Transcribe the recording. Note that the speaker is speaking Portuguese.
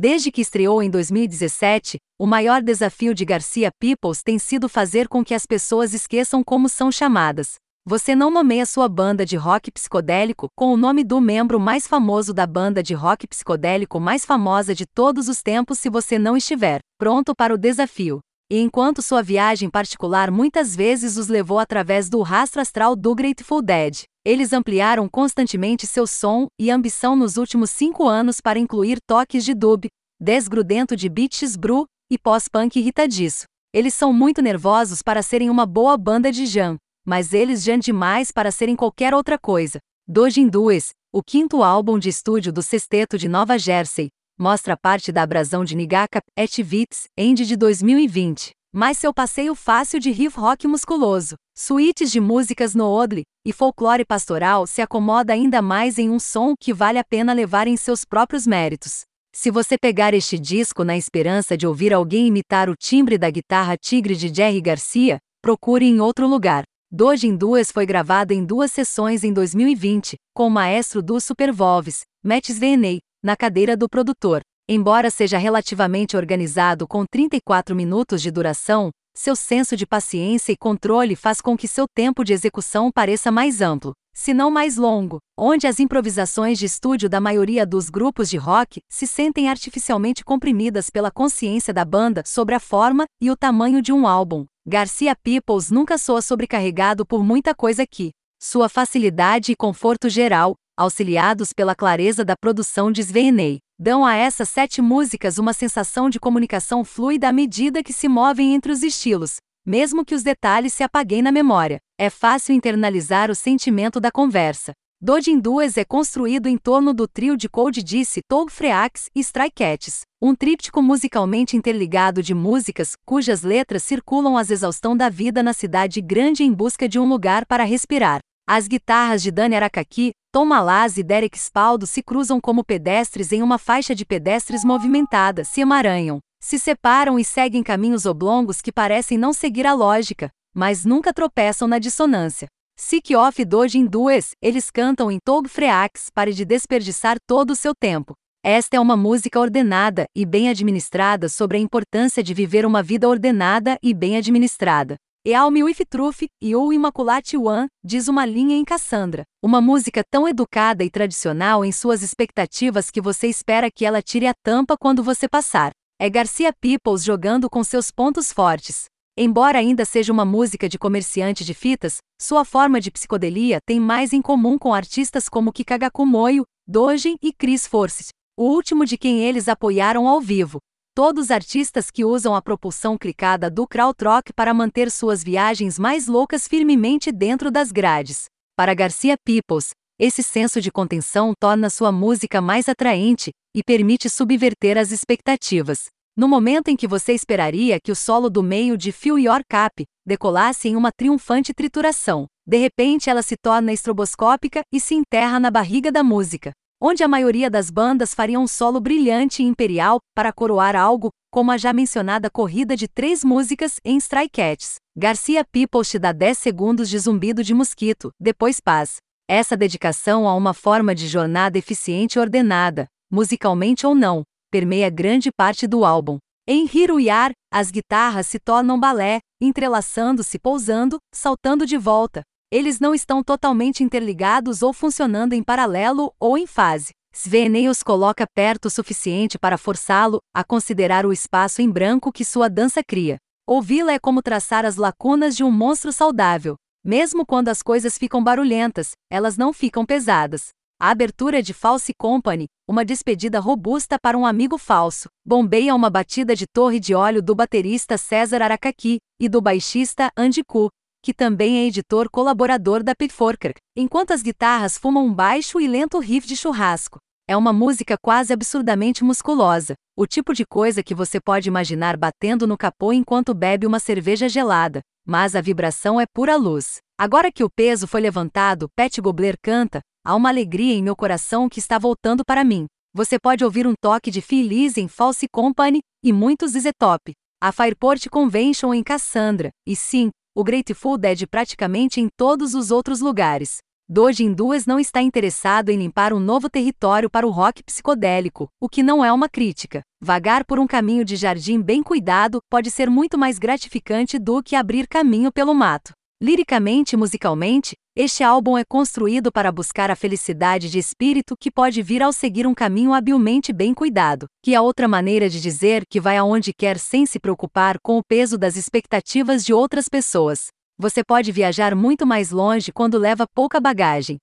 Desde que estreou em 2017, o maior desafio de Garcia Peoples tem sido fazer com que as pessoas esqueçam como são chamadas. Você não nomeia sua banda de rock psicodélico com o nome do membro mais famoso da banda de rock psicodélico mais famosa de todos os tempos se você não estiver pronto para o desafio. E enquanto sua viagem particular muitas vezes os levou através do rastro astral do Grateful Dead, eles ampliaram constantemente seu som e ambição nos últimos cinco anos para incluir toques de dub, desgrudento de beats bru e pós-punk irritadiço. Eles são muito nervosos para serem uma boa banda de jam, mas eles jam demais para serem qualquer outra coisa. Dojin Dues, o quinto álbum de estúdio do sexteto de Nova Jersey, mostra parte da abrasão de Nigaka et Wits, End de 2020 mas seu passeio fácil de riff rock musculoso, suítes de músicas no odle e folclore pastoral se acomoda ainda mais em um som que vale a pena levar em seus próprios méritos. Se você pegar este disco na esperança de ouvir alguém imitar o timbre da guitarra Tigre de Jerry Garcia, procure em outro lugar. Doge em Duas foi gravado em duas sessões em 2020, com o maestro do Supervolves, Matt Sveney, na cadeira do produtor. Embora seja relativamente organizado com 34 minutos de duração, seu senso de paciência e controle faz com que seu tempo de execução pareça mais amplo, se não mais longo, onde as improvisações de estúdio da maioria dos grupos de rock se sentem artificialmente comprimidas pela consciência da banda sobre a forma e o tamanho de um álbum. Garcia Peoples nunca soa sobrecarregado por muita coisa aqui. Sua facilidade e conforto geral, auxiliados pela clareza da produção de Sveney, dão a essas sete músicas uma sensação de comunicação fluida à medida que se movem entre os estilos, mesmo que os detalhes se apaguem na memória. É fácil internalizar o sentimento da conversa. Dodin Duas é construído em torno do trio de Cold Disse, Tog Freaks e Stray Cats, um tríptico musicalmente interligado de músicas cujas letras circulam às exaustão da vida na cidade grande em busca de um lugar para respirar. As guitarras de Dani Arakaki, Tom Malaz e Derek Spaldo se cruzam como pedestres em uma faixa de pedestres movimentada, se emaranham, se separam e seguem caminhos oblongos que parecem não seguir a lógica, mas nunca tropeçam na dissonância. Sick Off Doji em duas, eles cantam em Tog Freax para de desperdiçar todo o seu tempo. Esta é uma música ordenada e bem administrada sobre a importância de viver uma vida ordenada e bem administrada. Ealmi Truth e O Immaculate One, diz uma linha em Cassandra. Uma música tão educada e tradicional em suas expectativas que você espera que ela tire a tampa quando você passar. É Garcia Peoples jogando com seus pontos fortes. Embora ainda seja uma música de comerciante de fitas, sua forma de psicodelia tem mais em comum com artistas como Kikagaku Moyo, Dojin e Chris Forsyth, o último de quem eles apoiaram ao vivo. Todos artistas que usam a propulsão clicada do Krautrock para manter suas viagens mais loucas firmemente dentro das grades. Para Garcia Peoples, esse senso de contenção torna sua música mais atraente e permite subverter as expectativas. No momento em que você esperaria que o solo do meio de Fill Your Cap decolasse em uma triunfante trituração, de repente ela se torna estroboscópica e se enterra na barriga da música onde a maioria das bandas faria um solo brilhante e imperial para coroar algo, como a já mencionada corrida de três músicas em Stray Cats. Garcia People te dá 10 segundos de zumbido de mosquito, depois paz. Essa dedicação a uma forma de jornada eficiente e ordenada, musicalmente ou não, permeia grande parte do álbum. Em Hiro Yar, as guitarras se tornam balé, entrelaçando-se, pousando, saltando de volta, eles não estão totalmente interligados ou funcionando em paralelo ou em fase. Sveney os coloca perto o suficiente para forçá-lo a considerar o espaço em branco que sua dança cria. Ouvi-la é como traçar as lacunas de um monstro saudável. Mesmo quando as coisas ficam barulhentas, elas não ficam pesadas. A abertura de False Company, uma despedida robusta para um amigo falso, bombeia uma batida de torre de óleo do baterista César Aracaki e do baixista Andy Ku, que também é editor colaborador da Pitchfork, enquanto as guitarras fumam um baixo e lento riff de churrasco. É uma música quase absurdamente musculosa, o tipo de coisa que você pode imaginar batendo no capô enquanto bebe uma cerveja gelada, mas a vibração é pura luz. Agora que o peso foi levantado, Pat Gobler canta, há uma alegria em meu coração que está voltando para mim. Você pode ouvir um toque de Phil em False Company e muitos Top. A Fireport Convention em Cassandra, e sim, o Grateful Dead praticamente em todos os outros lugares. Dojin Duas não está interessado em limpar um novo território para o rock psicodélico, o que não é uma crítica. Vagar por um caminho de jardim bem cuidado pode ser muito mais gratificante do que abrir caminho pelo mato. Liricamente e musicalmente, este álbum é construído para buscar a felicidade de espírito que pode vir ao seguir um caminho habilmente bem cuidado, que é outra maneira de dizer que vai aonde quer sem se preocupar com o peso das expectativas de outras pessoas. Você pode viajar muito mais longe quando leva pouca bagagem.